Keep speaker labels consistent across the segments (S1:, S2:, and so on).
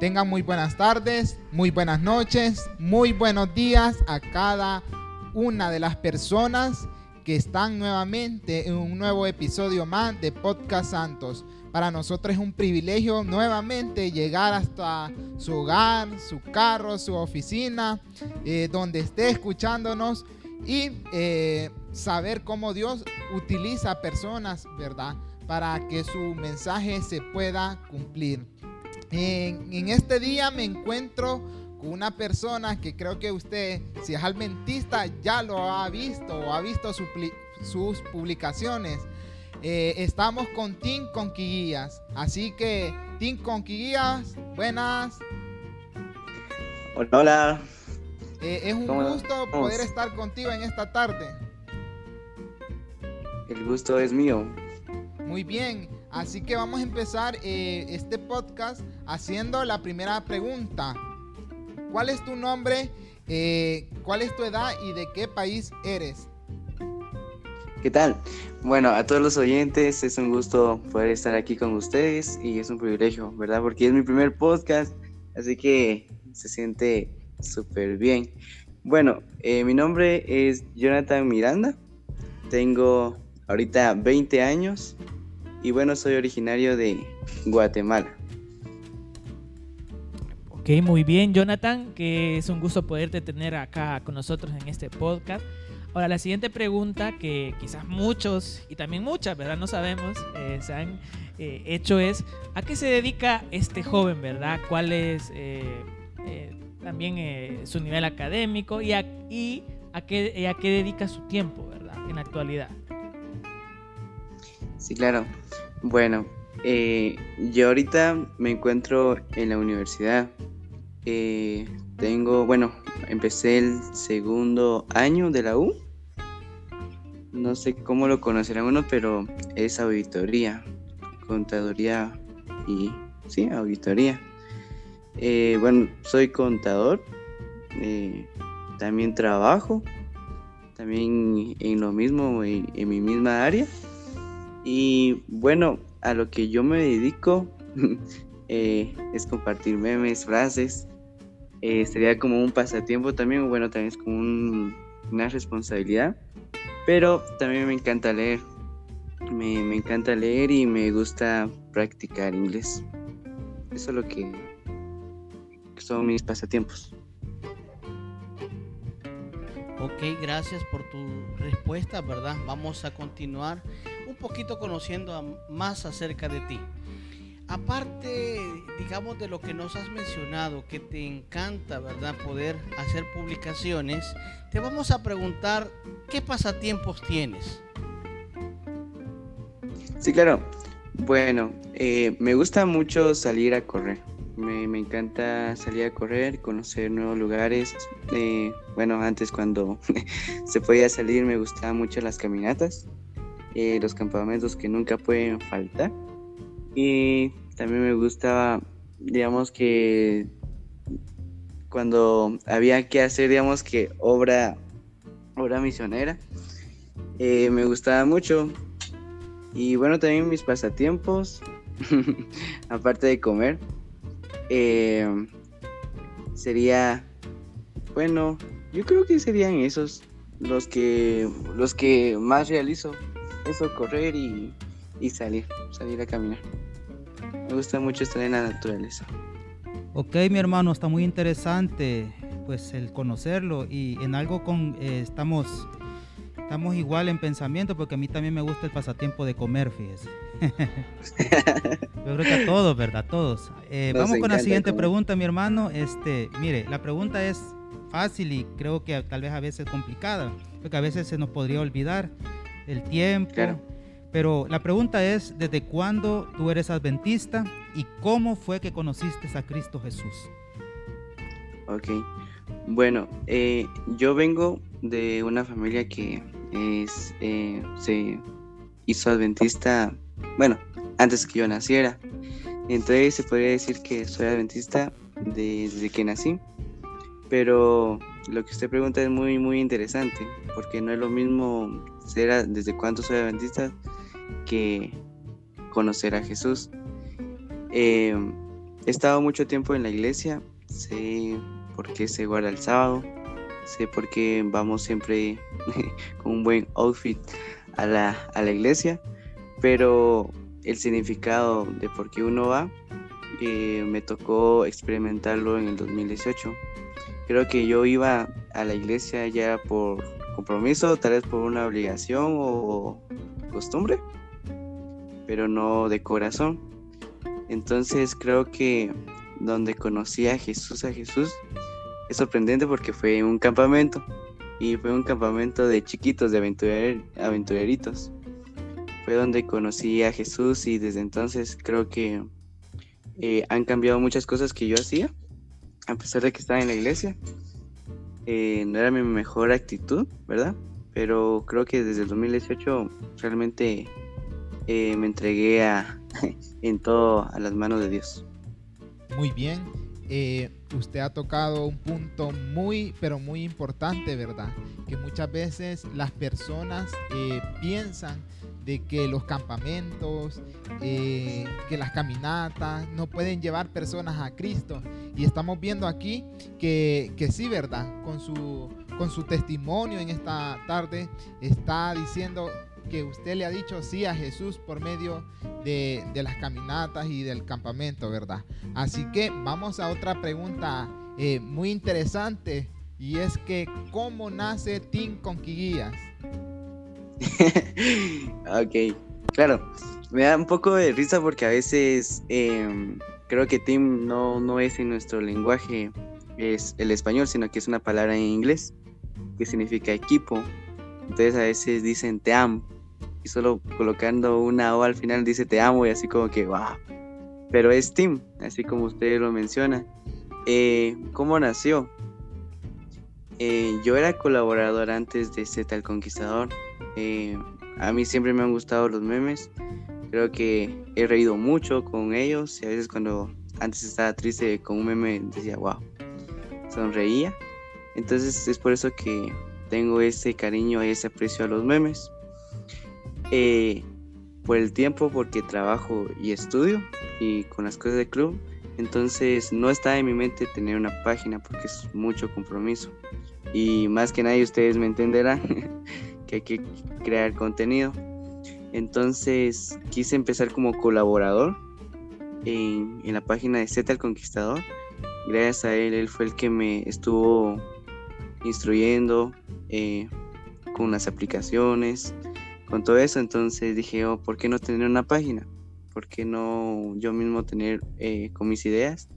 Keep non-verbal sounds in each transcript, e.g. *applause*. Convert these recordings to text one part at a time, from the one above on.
S1: Tengan muy buenas tardes, muy buenas noches, muy buenos días a cada una de las personas que están nuevamente en un nuevo episodio más de Podcast Santos. Para nosotros es un privilegio nuevamente llegar hasta su hogar, su carro, su oficina, eh, donde esté escuchándonos y eh, saber cómo Dios utiliza personas, ¿verdad? Para que su mensaje se pueda cumplir. En, este día me encuentro con una persona que creo que usted, si es adventista, ya lo ha visto o ha visto sus publicaciones. Eh, estamos con Tim Conquiguías. Así que, Tim Conquiguías, buenas.
S2: Hola, hola.
S1: Eh, es un gusto poder estar contigo en esta tarde.
S2: El gusto es mío.
S1: Muy bien. Así que vamos a empezar eh, este podcast haciendo la primera pregunta. ¿Cuál es tu nombre? Eh, ¿Cuál es tu edad y de qué país eres?
S2: ¿Qué tal? Bueno, a todos los oyentes es un gusto poder estar aquí con ustedes y es un privilegio, ¿verdad? Porque es mi primer podcast, así que se siente súper bien. Bueno, eh, mi nombre es Jonathan Miranda, tengo ahorita 20 años y bueno, soy originario de Guatemala.
S3: Ok, muy bien, Jonathan, que es un gusto poderte tener acá con nosotros en este podcast. Ahora, la siguiente pregunta que quizás muchos y también muchas, ¿verdad? No sabemos, eh, se han eh, hecho es, ¿a qué se dedica este joven, ¿verdad? ¿Cuál es eh, también su nivel académico y a, y a, qué, a qué dedica su tiempo, ¿verdad? En la actualidad.
S2: Sí, claro. Bueno, eh, yo ahorita me encuentro en la universidad. Eh, tengo, bueno, empecé el segundo año de la U. No sé cómo lo conocerán uno, pero es auditoría, contaduría y sí, auditoría. Eh, bueno, soy contador, también trabajo, también en lo mismo, en mi misma área. Y bueno, a lo que yo me dedico *laughs* eh, es compartir memes, frases. Eh, sería como un pasatiempo también, bueno, también es como una responsabilidad. Pero también me encanta leer. Me, me, encanta leer y me gusta practicar inglés. Eso es lo que son mis pasatiempos.
S4: Ok, gracias por tu respuesta, ¿verdad? Vamos a continuar un poquito conociendo más acerca de ti. Aparte, digamos, de lo que nos has mencionado, que te encanta, ¿verdad? Poder hacer publicaciones, te vamos a preguntar qué pasatiempos tienes.
S2: Sí, claro. Bueno, eh, me gusta mucho salir a correr. Me, encanta salir a correr, conocer nuevos lugares. Eh, bueno, antes cuando *laughs* se podía salir me gustaban mucho las caminatas, eh, los campamentos que nunca pueden faltar. Y también me gustaba, digamos que cuando había que hacer, digamos que obra, obra misionera, eh, me gustaba mucho. Y bueno, también mis pasatiempos, *laughs* aparte de comer, eh, sería, bueno, yo creo que serían esos los que, los que más realizo. Eso, correr y, salir, salir a caminar. Me gusta mucho estar en la naturaleza.
S5: Ok, mi hermano, está muy interesante pues el conocerlo y en algo con eh, estamos estamos igual en pensamiento porque a mí también me gusta el pasatiempo de comer, fíjese. *laughs* Yo creo que a todos, ¿verdad? A todos. Eh, vamos con la siguiente pregunta, mi hermano. Este, mire, la pregunta es fácil y creo que tal vez a veces complicada, porque a veces se nos podría olvidar el tiempo. Pero la pregunta es, ¿desde cuándo tú eres adventista y cómo fue que conociste a Cristo Jesús?
S2: Ok, bueno, eh, yo vengo de una familia que es, eh, se hizo adventista bueno, antes que yo naciera. Entonces se podría decir que soy adventista desde que nací. Pero lo que usted pregunta es muy, muy interesante, porque no es lo mismo ser desde cuánto soy adventista que conocer a Jesús. Eh, he estado mucho tiempo en la iglesia, sé por qué se guarda el sábado, sé por qué vamos siempre *laughs* con un buen outfit a la, a la iglesia, pero el significado de por qué uno va eh, me tocó experimentarlo en el 2018. Creo que yo iba a la iglesia ya por compromiso, tal vez por una obligación o costumbre, pero no de corazón. Entonces creo que donde conocí a Jesús, a Jesús, es sorprendente porque fue un campamento y fue un campamento de chiquitos, de aventurer, aventureritos. Fue donde conocí a Jesús y desde entonces creo que eh, han cambiado muchas cosas que yo hacía, a pesar de que estaba en la iglesia. Eh, no era mi mejor actitud, ¿verdad? Pero creo que desde el 2018 realmente eh, me entregué a, *laughs* en todo a las manos de Dios.
S1: Muy bien. Eh, usted ha tocado un punto muy, pero muy importante, ¿verdad? Que muchas veces las personas piensan de que los campamentos, que las caminatas no pueden llevar personas a Cristo. Y estamos viendo aquí que, que sí, ¿verdad? Con su, con su testimonio en esta tarde está diciendo que usted le ha dicho sí a Jesús por medio de, las caminatas y del campamento, ¿verdad? Así que vamos a otra pregunta eh, muy interesante y es que ¿cómo nace Team Conquiguías? *laughs*
S2: ok, claro, me da un poco de risa porque a veces em, creo que Team no, no es en nuestro lenguaje es el español, sino que es una palabra en inglés que significa equipo. Entonces a veces dicen te amo y solo colocando una O al final dice te amo y así como que wow. Pero es Tim, así como usted lo menciona. Eh, ¿Cómo nació? Eh, yo era colaborador antes de Z el Conquistador. Eh, a mí siempre me han gustado los memes. Creo que he reído mucho con ellos y a veces cuando antes estaba triste con un meme decía wow, sonreía. Entonces es por eso que tengo ese cariño y ese aprecio a los memes. Eh, por el tiempo, porque trabajo y estudio y con las cosas del club. Entonces no está en mi mente tener una página porque es mucho compromiso. Y más que nadie ustedes me entenderán *laughs* que hay que crear contenido. Entonces quise empezar como colaborador en, la página de Z el Conquistador. Gracias a él, él fue el que me estuvo instruyendo eh, con las aplicaciones, con todo eso, entonces dije, oh, ¿por qué no tener una página? ¿Por qué no yo mismo tener eh, con mis ideas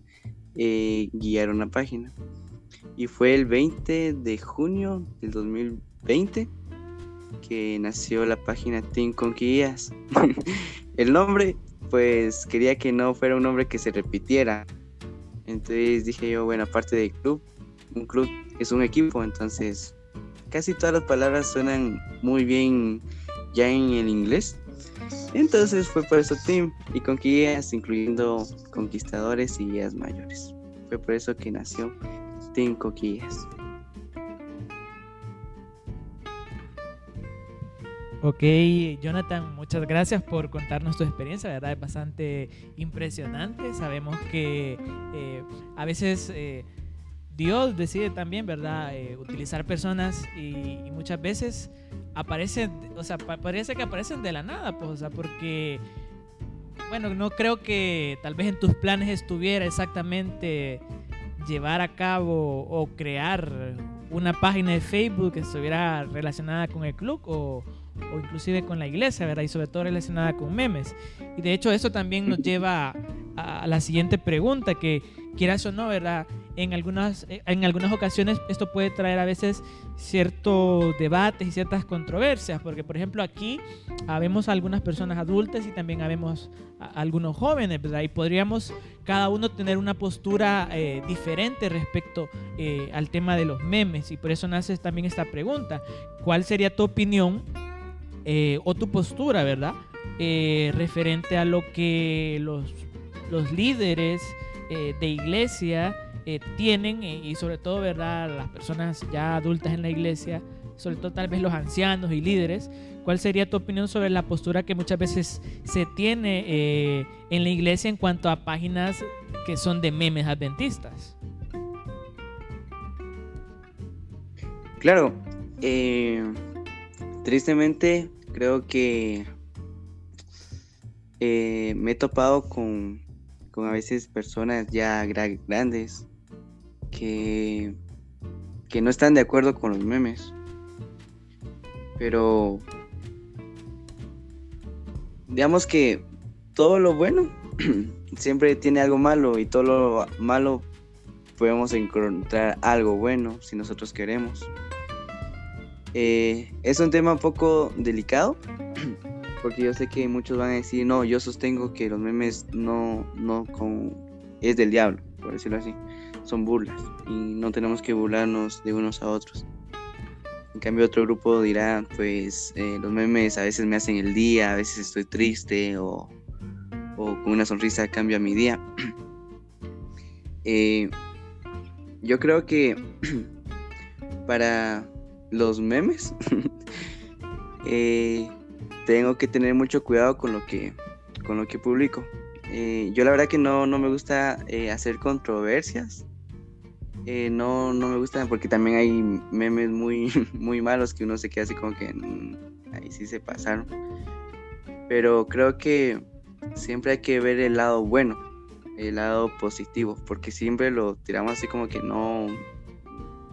S2: eh, guiar una página? Y fue el 20 de junio del 2020 que nació la página Team Conquillas. *laughs* el nombre, pues quería que no fuera un nombre que se repitiera. Entonces dije yo, bueno, aparte del club, un club es un equipo, entonces casi todas las palabras suenan muy bien ya en el inglés. Entonces fue por eso Team y con guías, incluyendo conquistadores y guías mayores. Fue por eso que nació Team Coquillas.
S3: Ok, Jonathan, muchas gracias por contarnos tu experiencia, la verdad es bastante impresionante. Sabemos que eh, a veces eh, Dios decide también, ¿verdad?, eh, utilizar personas y, muchas veces aparecen, o sea, parece que aparecen de la nada, pues, o sea, porque, bueno, no creo que tal vez en tus planes estuviera exactamente llevar a cabo o crear una página de Facebook que estuviera relacionada con el club o, o inclusive con la iglesia, ¿verdad? Y sobre todo relacionada con memes. Y de hecho eso también nos lleva a, la siguiente pregunta, que quieras o no, ¿verdad? En algunas, en algunas ocasiones esto puede traer a veces ciertos debates y ciertas controversias, porque por ejemplo aquí habemos algunas personas adultas y también habemos algunos jóvenes, ¿verdad? Y podríamos cada uno tener una postura eh, diferente respecto eh, al tema de los memes y por eso nace también esta pregunta. ¿Cuál sería tu opinión eh, o tu postura, ¿verdad? Referente a lo que los, los líderes eh, de iglesia tienen y sobre todo, ¿verdad? Las personas ya adultas en la iglesia, sobre todo tal vez los ancianos y líderes, ¿cuál sería tu opinión sobre la postura que muchas veces se tiene eh, en la iglesia en cuanto a páginas que son de memes adventistas?
S2: Claro, eh, tristemente creo que eh, me he topado con, con, a veces personas ya grandes que, que no están de acuerdo con los memes. Pero digamos que todo lo bueno *clears throat* siempre tiene algo malo y todo lo malo podemos encontrar algo bueno si nosotros queremos. Eh, es un tema un poco delicado, porque yo sé que muchos van a decir, no, yo sostengo que los memes no, no con, es del diablo, por decirlo así, son burlas y no tenemos que burlarnos de unos a otros. En cambio otro grupo dirá, pues eh, los memes a veces me hacen el día, a veces estoy triste o, o con una sonrisa cambia mi día. *clears throat* Eh, yo creo que *clears throat* para los memes, *laughs* eh, tengo que tener mucho cuidado con lo que, con lo que publico. Eh, yo la verdad que no, no me gusta eh, hacer controversias. no, no me gusta porque también hay memes muy, *laughs* muy malos que uno se queda así como que mm, ahí sí se pasaron. Pero creo que siempre hay que ver el lado bueno, el lado positivo, porque siempre lo tiramos así como que no,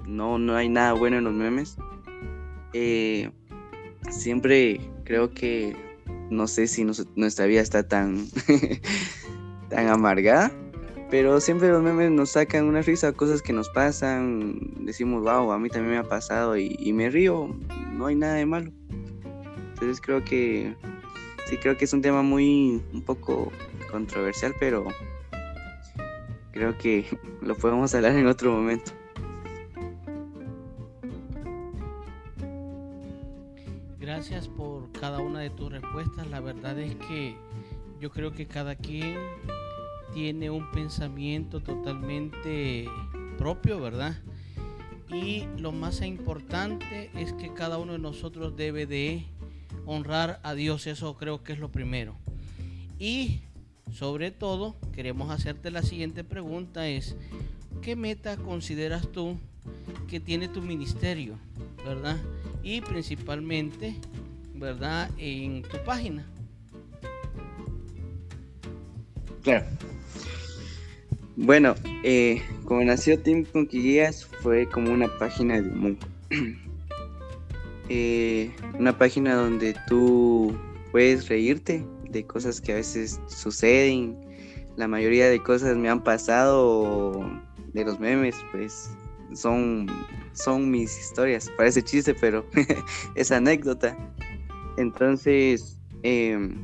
S2: no, no hay nada bueno en los memes. Eh, siempre creo que no sé si nuestra vida está tan, *laughs* tan amargada, pero siempre los memes nos sacan una risa, cosas que nos pasan, decimos, wow, a mí también me ha pasado y, me río, no hay nada de malo. Entonces creo que sí creo que es un tema muy un poco controversial, pero creo que *laughs* lo podemos hablar en otro momento.
S4: De tus respuestas. La verdad es que yo creo que cada quien tiene un pensamiento totalmente propio, ¿verdad? Y lo más importante es que cada uno de nosotros debe de honrar a Dios, eso creo que es lo primero. Y sobre todo, queremos hacerte la siguiente pregunta, es, ¿qué meta consideras tú que tiene tu ministerio, verdad? Y principalmente, verdad, en tu página.
S2: Claro. Bueno, eh, como nació Team Conquillas fue como una página de humor. *clears throat* Eh, una página donde tú puedes reírte de cosas que a veces suceden. La mayoría de cosas me han pasado de los memes, pues son, son mis historias. Parece chiste, pero *laughs* es anécdota. Entonces, em,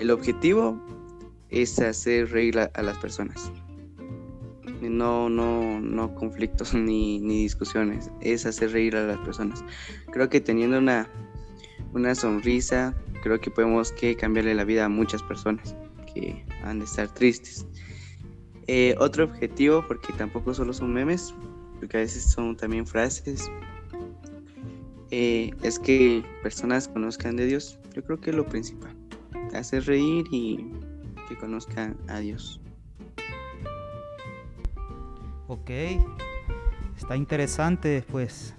S2: el objetivo es hacer reír a, las personas. No, no, no conflictos *laughs* ni, ni, discusiones, es hacer reír a las personas. Creo que teniendo una, una sonrisa, creo que podemos que cambiarle la vida a muchas personas que han de estar tristes. Eh, otro objetivo, porque tampoco solo son memes, porque a veces son también frases, eh, es que personas conozcan de Dios. Yo creo que es lo principal, hacer reír y que conozcan a Dios.
S5: Ok, está interesante pues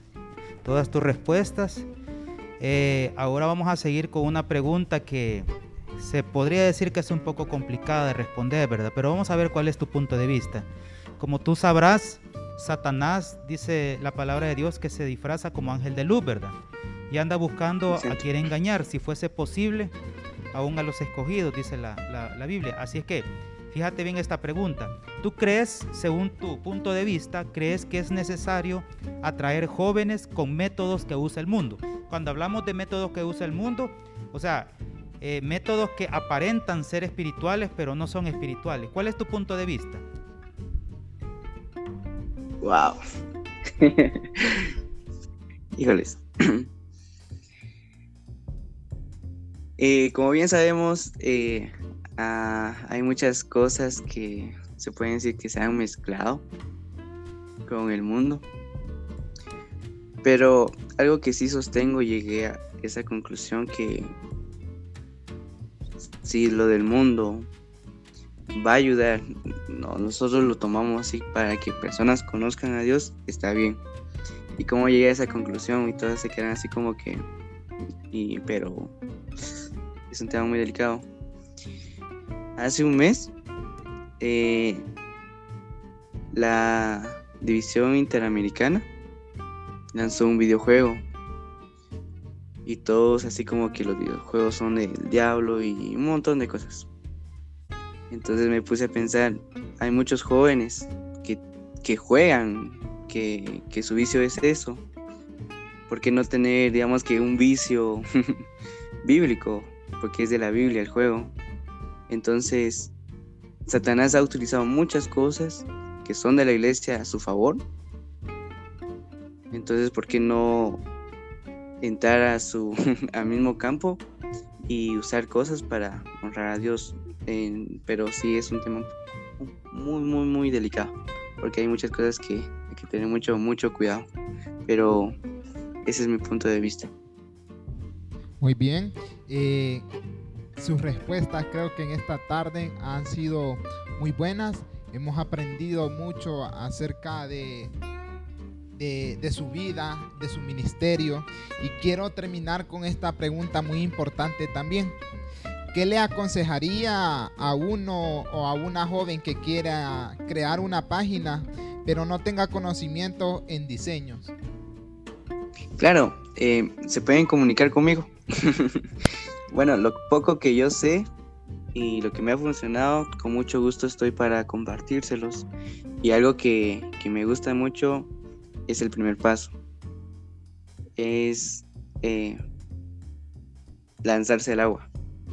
S5: todas tus respuestas. Eh, ahora vamos a seguir con una pregunta que se podría decir que es un poco complicada de responder, ¿verdad? Pero vamos a ver cuál es tu punto de vista. Como tú sabrás, Satanás dice la palabra de Dios que se disfraza como ángel de luz, ¿verdad? Y anda buscando a quien engañar, si fuese posible, aún a los escogidos, dice la, la Biblia. Así es que, fíjate bien esta pregunta. ¿Tú crees, según tu punto de vista, crees que es necesario atraer jóvenes con métodos que usa el mundo? Cuando hablamos de métodos que usa el mundo, o sea, eh, métodos que aparentan ser espirituales pero no son espirituales. ¿Cuál es tu punto de vista?
S2: Wow. *laughs* Híjoles. *clears throat* Eh, como bien sabemos, eh, ah, hay muchas cosas que se pueden decir que se han mezclado con el mundo. Pero algo que sí sostengo llegué a, esa conclusión que si lo del mundo va a ayudar, no, nosotros lo tomamos así para que personas conozcan a Dios, está bien. Y cómo llegué a esa conclusión y todas se quedan así como que, y, pero es un tema muy delicado. Hace un mes, eh, la División Interamericana lanzó un videojuego. Y todos así como que los videojuegos son del diablo y un montón de cosas. Entonces me puse a pensar, hay muchos jóvenes que, juegan, que, que, su vicio es eso. ¿Por qué no tener, digamos que un vicio *laughs* bíblico? Porque es de la Biblia el juego. Entonces, Satanás ha utilizado muchas cosas que son de la iglesia a su favor entonces, ¿por qué no entrar a su *laughs* al mismo campo y usar cosas para honrar a Dios? Pero sí es un tema muy, muy, muy delicado, porque hay muchas cosas que hay que tener mucho, mucho cuidado. Pero ese es mi punto de vista.
S1: Muy bien. Eh, sus respuestas creo que en esta tarde han sido muy buenas. Hemos aprendido mucho acerca de de, su vida, de su ministerio. Y quiero terminar con esta pregunta muy importante también. ¿Qué le aconsejaría a uno o a una joven que quiera crear una página pero no tenga conocimiento en diseños?
S2: Claro, eh, se pueden comunicar conmigo. *laughs* bueno, lo poco que yo sé y lo que me ha funcionado, con mucho gusto estoy para compartírselos. Y algo que, que me gusta mucho es el primer paso. Es eh, lanzarse al agua.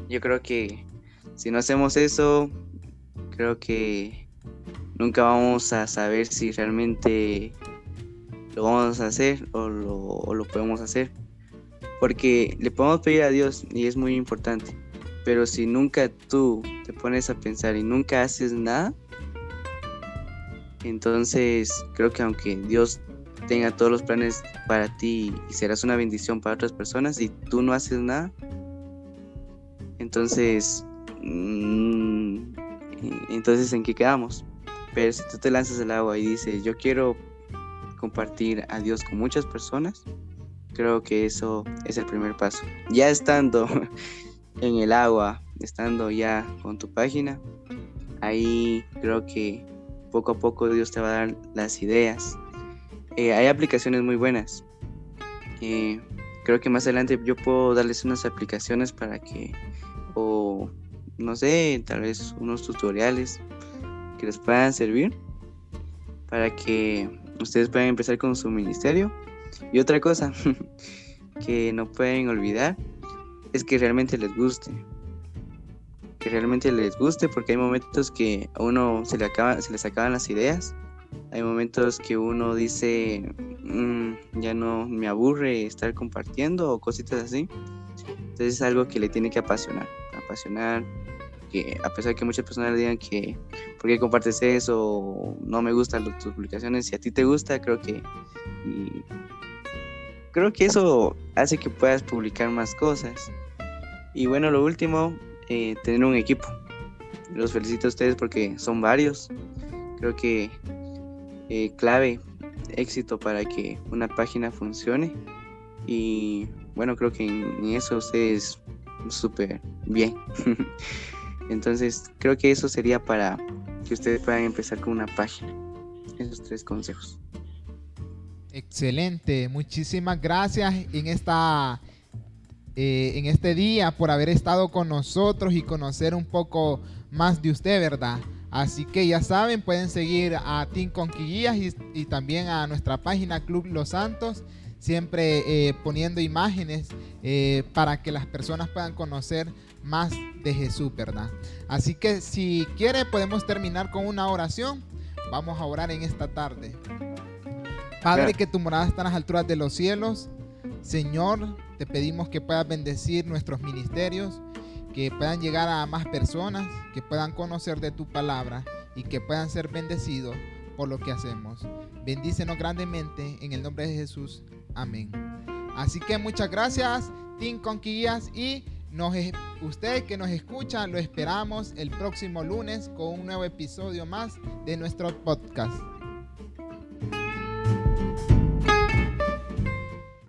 S2: Yo creo que si no hacemos eso, creo que nunca vamos a saber si realmente lo vamos a hacer o lo, podemos hacer. Porque le podemos pedir a Dios y es muy importante. Pero si nunca tú te pones a pensar y nunca haces nada, entonces creo que aunque Dios tenga todos los planes para ti y serás una bendición para otras personas y tú no haces nada, entonces, mm, entonces ¿en qué quedamos? Pero si tú te lanzas al agua y dices, yo quiero compartir a Dios con muchas personas, creo que eso es el primer paso. Ya estando *laughs* en el agua, estando ya con tu página, ahí creo que poco a poco Dios te va a dar las ideas eh, hay aplicaciones muy buenas. Eh, creo que más adelante yo puedo darles unas aplicaciones para que, no sé, tal vez unos tutoriales que les puedan servir para que ustedes puedan empezar con su ministerio. Y otra cosa *laughs* que no pueden olvidar es que realmente les guste. Que realmente les guste porque hay momentos que a uno se le, acaba, se les acaban las ideas hay momentos que uno dice, mm, ya no me aburre estar compartiendo o cositas así. Entonces es algo que le tiene que apasionar, apasionar, a pesar de que muchas personas digan que, ¿por qué compartes eso? no me gustan tus publicaciones, si a ti te gusta, creo que... creo que eso hace que puedas publicar más cosas. Y bueno, lo último, eh, tener un equipo. Los felicito a ustedes porque son varios. Creo que eh, clave, éxito para que una página funcione. Y bueno, creo que en, eso ustedes súper bien. *laughs* Entonces, creo que eso sería para que ustedes puedan empezar con una página. Esos tres consejos.
S1: Excelente, muchísimas gracias en esta eh, en este día por haber estado con nosotros y conocer un poco más de usted, ¿verdad? Así que ya saben, pueden seguir a Team Conquillías y, también a nuestra página Club Los Santos, siempre eh, poniendo imágenes eh, para que las personas puedan conocer más de Jesús, ¿verdad? Así que si quiere podemos terminar con una oración. Vamos a orar en esta tarde. Padre, que tu morada está en las alturas de los cielos. Señor, te pedimos que puedas bendecir nuestros ministerios que puedan llegar a más personas, que puedan conocer de tu palabra y que puedan ser bendecidos por lo que hacemos. Bendícenos grandemente en el nombre de Jesús. Amén. Así que muchas gracias. Team Conquillas y nos, usted que nos escucha, lo esperamos el próximo lunes con un nuevo episodio más de nuestro podcast.